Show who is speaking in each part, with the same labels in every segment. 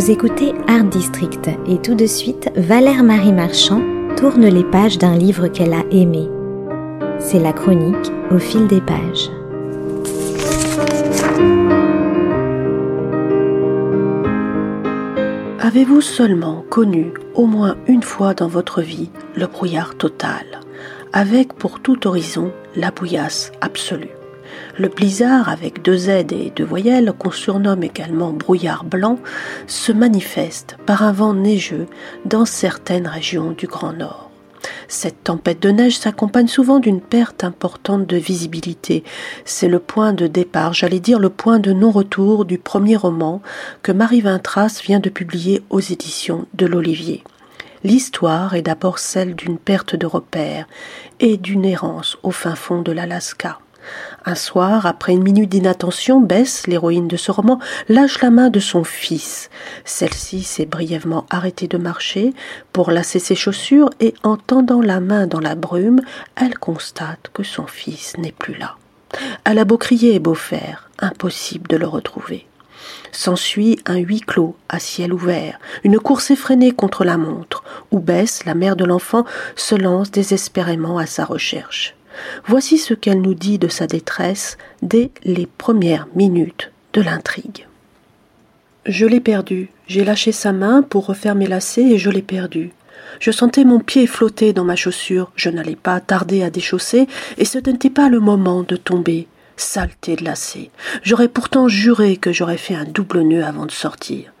Speaker 1: Vous écoutez Art District et tout de suite, Valère Marie Marchand tourne les pages d'un livre qu'elle a aimé. C'est la chronique au fil des pages.
Speaker 2: Avez-vous seulement connu au moins une fois dans votre vie le brouillard total, avec pour tout horizon la bouillasse absolue? Le blizzard, avec deux Z et deux voyelles, qu'on surnomme également brouillard blanc, se manifeste par un vent neigeux dans certaines régions du Grand Nord. Cette tempête de neige s'accompagne souvent d'une perte importante de visibilité. C'est le point de départ, j'allais dire le point de non-retour du premier roman que Marie Vintras vient de publier aux éditions de l'Olivier. L'histoire est d'abord celle d'une perte de repères et d'une errance au fin fond de l'Alaska. Un soir, après une minute d'inattention, Bess, l'héroïne de ce roman, lâche la main de son fils. Celle-ci s'est brièvement arrêtée de marcher pour lasser ses chaussures et en tendant la main dans la brume, elle constate que son fils n'est plus là. Elle a beau crier et beau faire, impossible de le retrouver. S'ensuit un huis clos à ciel ouvert, une course effrénée contre la montre, où Bess, la mère de l'enfant, se lance désespérément à sa recherche. Voici ce qu'elle nous dit de sa détresse dès les premières minutes de l'intrigue. Je l'ai perdu. J'ai lâché sa main pour refaire mes lacets et je l'ai perdu. Je sentais mon pied flotter dans ma chaussure. Je n'allais pas tarder à déchausser et ce n'était pas le moment de tomber. Saleté de lacets. J'aurais pourtant juré que j'aurais fait un double nœud avant de sortir.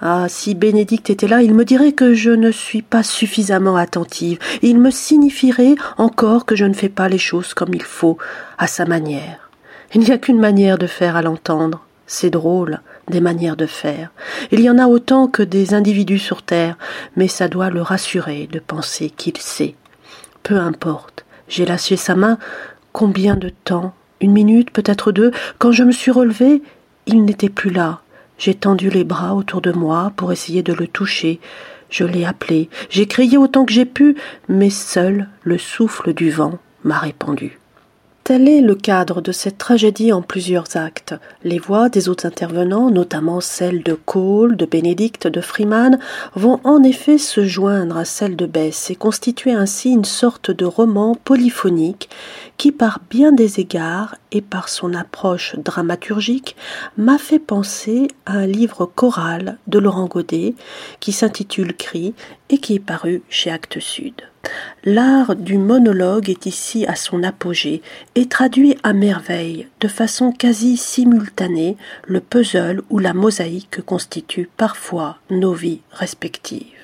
Speaker 2: Ah, si Bénédicte était là, il me dirait que je ne suis pas suffisamment attentive. Il me signifierait encore que je ne fais pas les choses comme il faut, à sa manière. Il n'y a qu'une manière de faire à l'entendre. C'est drôle, des manières de faire. Il y en a autant que des individus sur terre, mais ça doit le rassurer de penser qu'il sait. Peu importe. J'ai lâché sa main. Combien de temps? Une minute, peut-être deux? Quand je me suis relevée, il n'était plus là. J'ai tendu les bras autour de moi pour essayer de le toucher. Je l'ai appelé. J'ai crié autant que j'ai pu, mais seul le souffle du vent m'a répondu. Tel le cadre de cette tragédie en plusieurs actes. Les voix des autres intervenants, notamment celles de Cole, de Bénédicte, de Freeman, vont en effet se joindre à celles de Bess et constituer ainsi une sorte de roman polyphonique qui, par bien des égards et par son approche dramaturgique, m'a fait penser à un livre choral de Laurent Godet qui s'intitule Cri et qui est paru chez Actes Sud. L'art du monologue est ici à son apogée et traduit à merveille, de façon quasi simultanée, le puzzle ou la mosaïque que constituent parfois nos vies respectives.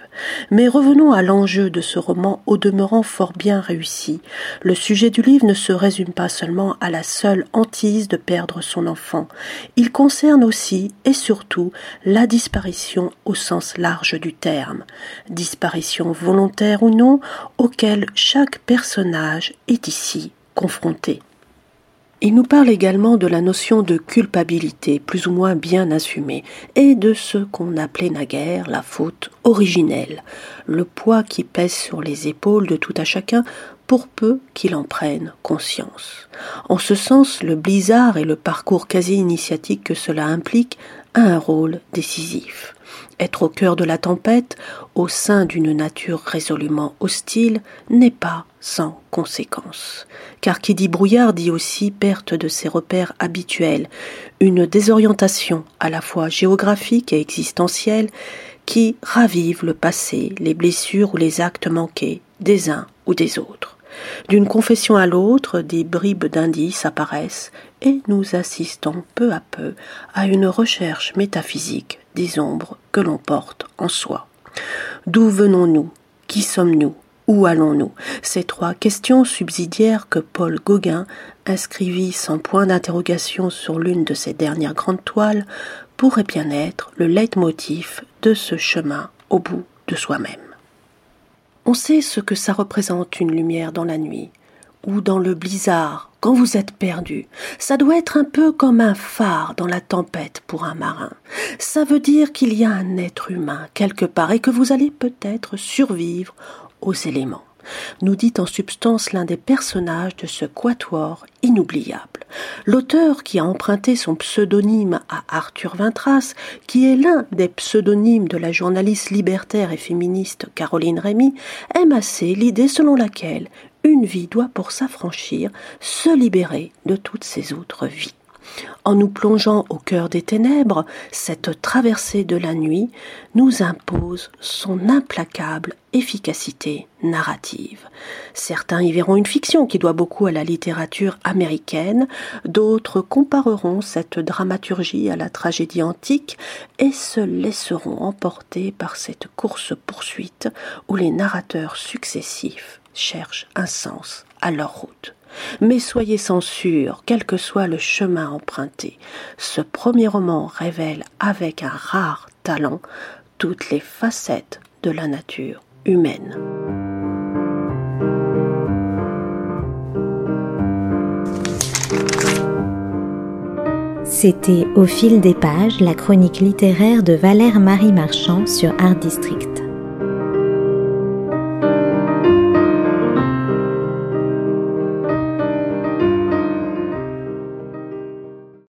Speaker 2: Mais revenons à l'enjeu de ce roman au demeurant fort bien réussi. Le sujet du livre ne se résume pas seulement à la seule hantise de perdre son enfant. Il concerne aussi et surtout la disparition au sens large du terme. Disparition volontaire ou non, auquel chaque personnage est ici confronté. Il nous parle également de la notion de culpabilité, plus ou moins bien assumée, et de ce qu'on appelait naguère la faute originelle, le poids qui pèse sur les épaules de tout à chacun pour peu qu'il en prenne conscience. En ce sens, le blizzard et le parcours quasi initiatique que cela implique un rôle décisif. Être au cœur de la tempête, au sein d'une nature résolument hostile, n'est pas sans conséquence. Car qui dit brouillard dit aussi perte de ses repères habituels, une désorientation à la fois géographique et existentielle qui ravive le passé, les blessures ou les actes manqués des uns ou des autres. D'une confession à l'autre, des bribes d'indices apparaissent et nous assistons peu à peu à une recherche métaphysique des ombres que l'on porte en soi. D'où venons-nous? Qui sommes-nous? Où allons-nous? Ces trois questions subsidiaires que Paul Gauguin inscrivit sans point d'interrogation sur l'une de ses dernières grandes toiles pourraient bien être le leitmotiv de ce chemin au bout de soi-même. On sait ce que ça représente une lumière dans la nuit, ou dans le blizzard, quand vous êtes perdu. Ça doit être un peu comme un phare dans la tempête pour un marin. Ça veut dire qu'il y a un être humain quelque part et que vous allez peut-être survivre aux éléments. Nous dit en substance l'un des personnages de ce quatuor inoubliable. L'auteur qui a emprunté son pseudonyme à Arthur Vintras, qui est l'un des pseudonymes de la journaliste libertaire et féministe Caroline Rémy, aime assez l'idée selon laquelle une vie doit pour s'affranchir se libérer de toutes ses autres vies. En nous plongeant au cœur des ténèbres, cette traversée de la nuit nous impose son implacable efficacité narrative. Certains y verront une fiction qui doit beaucoup à la littérature américaine, d'autres compareront cette dramaturgie à la tragédie antique et se laisseront emporter par cette course-poursuite où les narrateurs successifs cherchent un sens leur route. Mais soyez sans sûr, quel que soit le chemin emprunté, ce premier roman révèle avec un rare talent toutes les facettes de la nature humaine.
Speaker 1: C'était Au fil des pages, la chronique littéraire de Valère Marie Marchand sur Art District.